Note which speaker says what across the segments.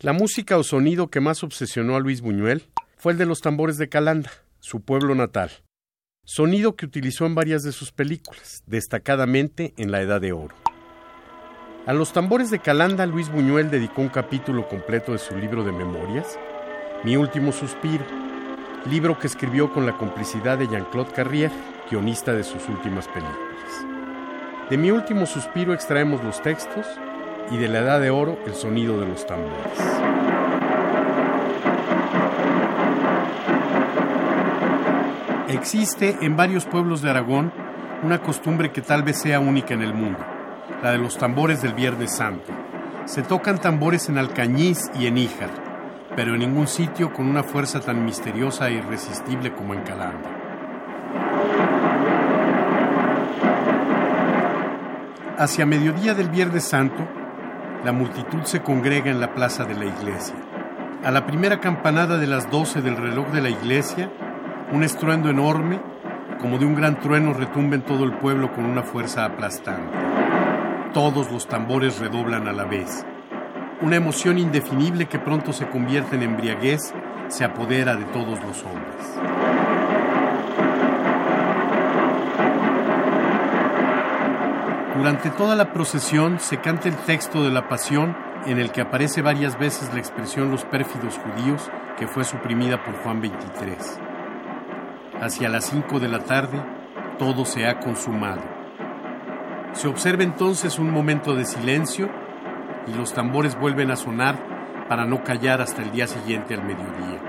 Speaker 1: La música o sonido que más obsesionó a Luis Buñuel fue el de los tambores de Calanda, su pueblo natal. Sonido que utilizó en varias de sus películas, destacadamente en La Edad de Oro. A los tambores de Calanda, Luis Buñuel dedicó un capítulo completo de su libro de memorias, Mi último suspiro, libro que escribió con la complicidad de Jean-Claude Carrier, guionista de sus últimas películas. De Mi último suspiro extraemos los textos y de La Edad de Oro el sonido de los tambores. Existe en varios pueblos de Aragón una costumbre que tal vez sea única en el mundo, la de los tambores del Viernes Santo. Se tocan tambores en Alcañiz y en Níjar, pero en ningún sitio con una fuerza tan misteriosa e irresistible como en Calanda. Hacia mediodía del Viernes Santo, la multitud se congrega en la plaza de la iglesia. A la primera campanada de las doce del reloj de la iglesia, un estruendo enorme, como de un gran trueno, retumba en todo el pueblo con una fuerza aplastante. Todos los tambores redoblan a la vez. Una emoción indefinible que pronto se convierte en embriaguez se apodera de todos los hombres. Durante toda la procesión se canta el texto de la pasión en el que aparece varias veces la expresión los pérfidos judíos que fue suprimida por Juan 23. Hacia las 5 de la tarde, todo se ha consumado. Se observa entonces un momento de silencio y los tambores vuelven a sonar para no callar hasta el día siguiente al mediodía.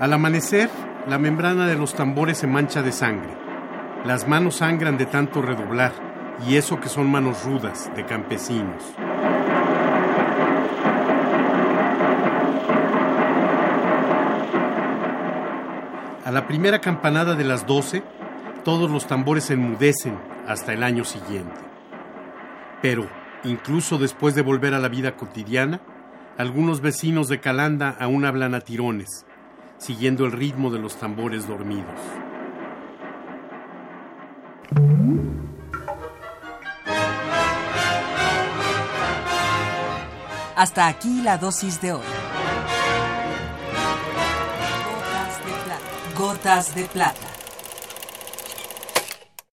Speaker 1: Al amanecer, la membrana de los tambores se mancha de sangre. Las manos sangran de tanto redoblar, y eso que son manos rudas, de campesinos. A la primera campanada de las doce, todos los tambores se enmudecen hasta el año siguiente. Pero, incluso después de volver a la vida cotidiana, algunos vecinos de Calanda aún hablan a tirones, siguiendo el ritmo de los tambores dormidos.
Speaker 2: Hasta aquí la dosis de hoy. Gotas de plata. Gotas de plata.